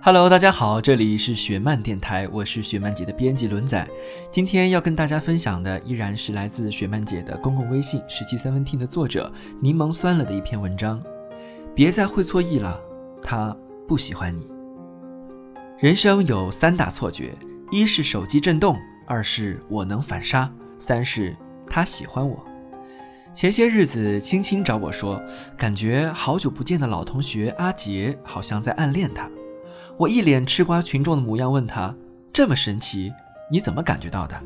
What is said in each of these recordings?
Hello，大家好，这里是雪漫电台，我是雪漫姐的编辑轮仔。今天要跟大家分享的依然是来自雪漫姐的公共微信十七三分 T 的作者柠檬酸了的一篇文章。别再会错意了，他不喜欢你。人生有三大错觉：一是手机震动，二是我能反杀，三是他喜欢我。前些日子，青青找我说，感觉好久不见的老同学阿杰好像在暗恋他。我一脸吃瓜群众的模样，问他：“这么神奇，你怎么感觉到的？”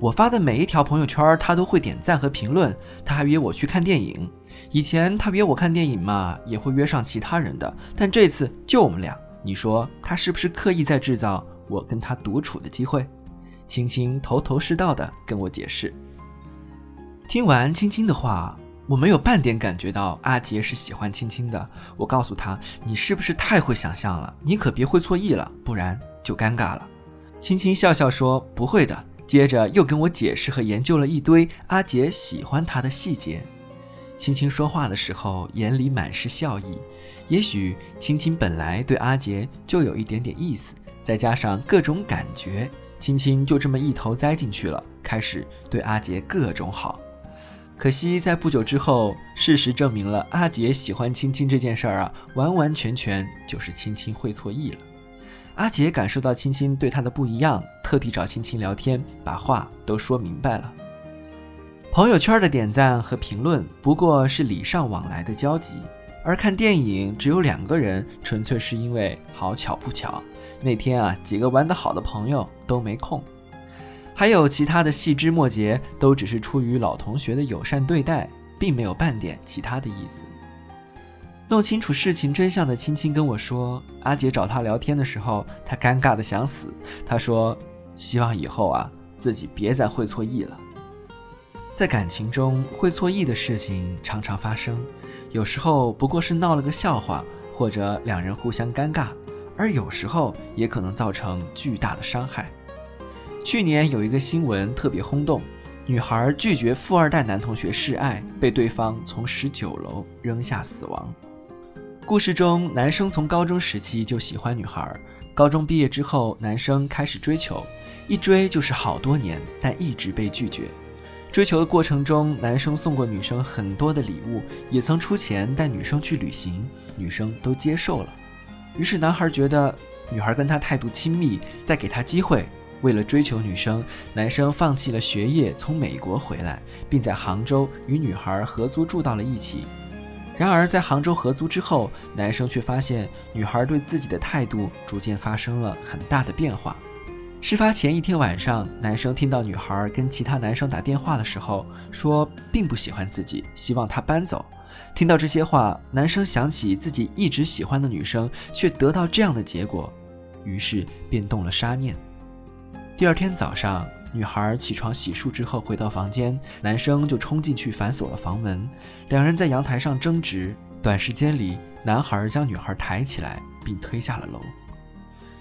我发的每一条朋友圈，他都会点赞和评论。他还约我去看电影。以前他约我看电影嘛，也会约上其他人的，但这次就我们俩。你说他是不是刻意在制造我跟他独处的机会？青青头头是道的跟我解释。听完青青的话。我没有半点感觉到阿杰是喜欢青青的。我告诉他：“你是不是太会想象了？你可别会错意了，不然就尴尬了。”青青笑笑说：“不会的。”接着又跟我解释和研究了一堆阿杰喜欢他的细节。青青说话的时候眼里满是笑意。也许青青本来对阿杰就有一点点意思，再加上各种感觉，青青就这么一头栽进去了，开始对阿杰各种好。可惜，在不久之后，事实证明了阿杰喜欢青青这件事儿啊，完完全全就是青青会错意了。阿杰感受到青青对他的不一样，特地找青青聊天，把话都说明白了。朋友圈的点赞和评论不过是礼尚往来的交集，而看电影只有两个人，纯粹是因为好巧不巧，那天啊，几个玩得好的朋友都没空。还有其他的细枝末节，都只是出于老同学的友善对待，并没有半点其他的意思。弄清楚事情真相的青青跟我说，阿杰找他聊天的时候，他尴尬的想死。他说：“希望以后啊，自己别再会错意了。”在感情中，会错意的事情常常发生，有时候不过是闹了个笑话，或者两人互相尴尬，而有时候也可能造成巨大的伤害。去年有一个新闻特别轰动，女孩拒绝富二代男同学示爱，被对方从十九楼扔下死亡。故事中，男生从高中时期就喜欢女孩，高中毕业之后，男生开始追求，一追就是好多年，但一直被拒绝。追求的过程中，男生送过女生很多的礼物，也曾出钱带女生去旅行，女生都接受了。于是男孩觉得女孩跟他态度亲密，再给他机会。为了追求女生，男生放弃了学业，从美国回来，并在杭州与女孩合租住到了一起。然而，在杭州合租之后，男生却发现女孩对自己的态度逐渐发生了很大的变化。事发前一天晚上，男生听到女孩跟其他男生打电话的时候，说并不喜欢自己，希望她搬走。听到这些话，男生想起自己一直喜欢的女生，却得到这样的结果，于是便动了杀念。第二天早上，女孩起床洗漱之后回到房间，男生就冲进去反锁了房门。两人在阳台上争执，短时间里，男孩将女孩抬起来并推下了楼。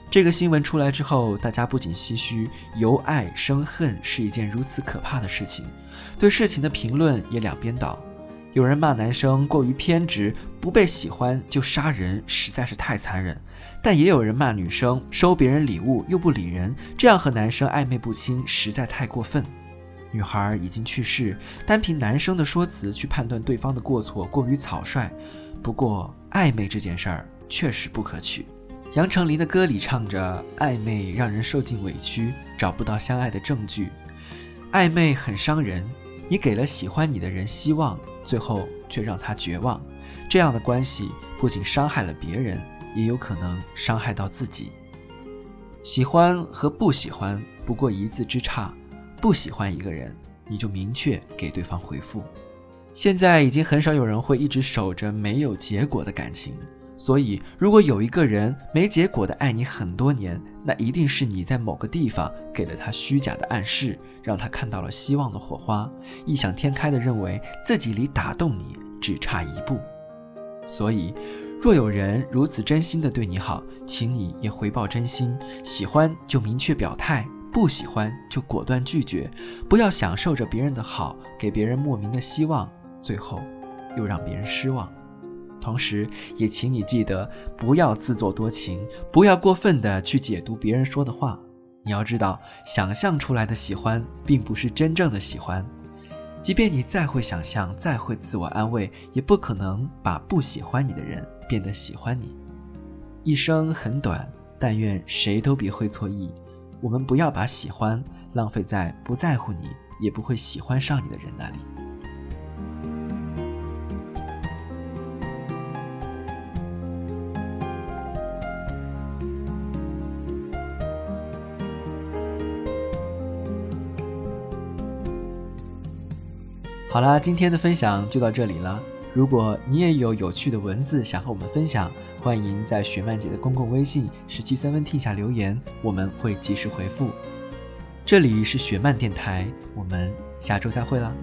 这个新闻出来之后，大家不仅唏嘘由爱生恨是一件如此可怕的事情，对事情的评论也两边倒。有人骂男生过于偏执，不被喜欢就杀人，实在是太残忍。但也有人骂女生收别人礼物又不理人，这样和男生暧昧不清，实在太过分。女孩已经去世，单凭男生的说辞去判断对方的过错过于草率。不过暧昧这件事儿确实不可取。杨丞琳的歌里唱着：“暧昧让人受尽委屈，找不到相爱的证据。暧昧很伤人，你给了喜欢你的人希望，最后却让他绝望。这样的关系不仅伤害了别人，也有可能伤害到自己。喜欢和不喜欢不过一字之差，不喜欢一个人，你就明确给对方回复。现在已经很少有人会一直守着没有结果的感情。”所以，如果有一个人没结果的爱你很多年，那一定是你在某个地方给了他虚假的暗示，让他看到了希望的火花，异想天开的认为自己离打动你只差一步。所以，若有人如此真心的对你好，请你也回报真心，喜欢就明确表态，不喜欢就果断拒绝，不要享受着别人的好，给别人莫名的希望，最后又让别人失望。同时，也请你记得不要自作多情，不要过分的去解读别人说的话。你要知道，想象出来的喜欢并不是真正的喜欢。即便你再会想象，再会自我安慰，也不可能把不喜欢你的人变得喜欢你。一生很短，但愿谁都别会错意。我们不要把喜欢浪费在不在乎你，也不会喜欢上你的人那里。好啦，今天的分享就到这里了。如果你也有有趣的文字想和我们分享，欢迎在雪漫姐的公共微信十七三分 T 下留言，我们会及时回复。这里是雪漫电台，我们下周再会了。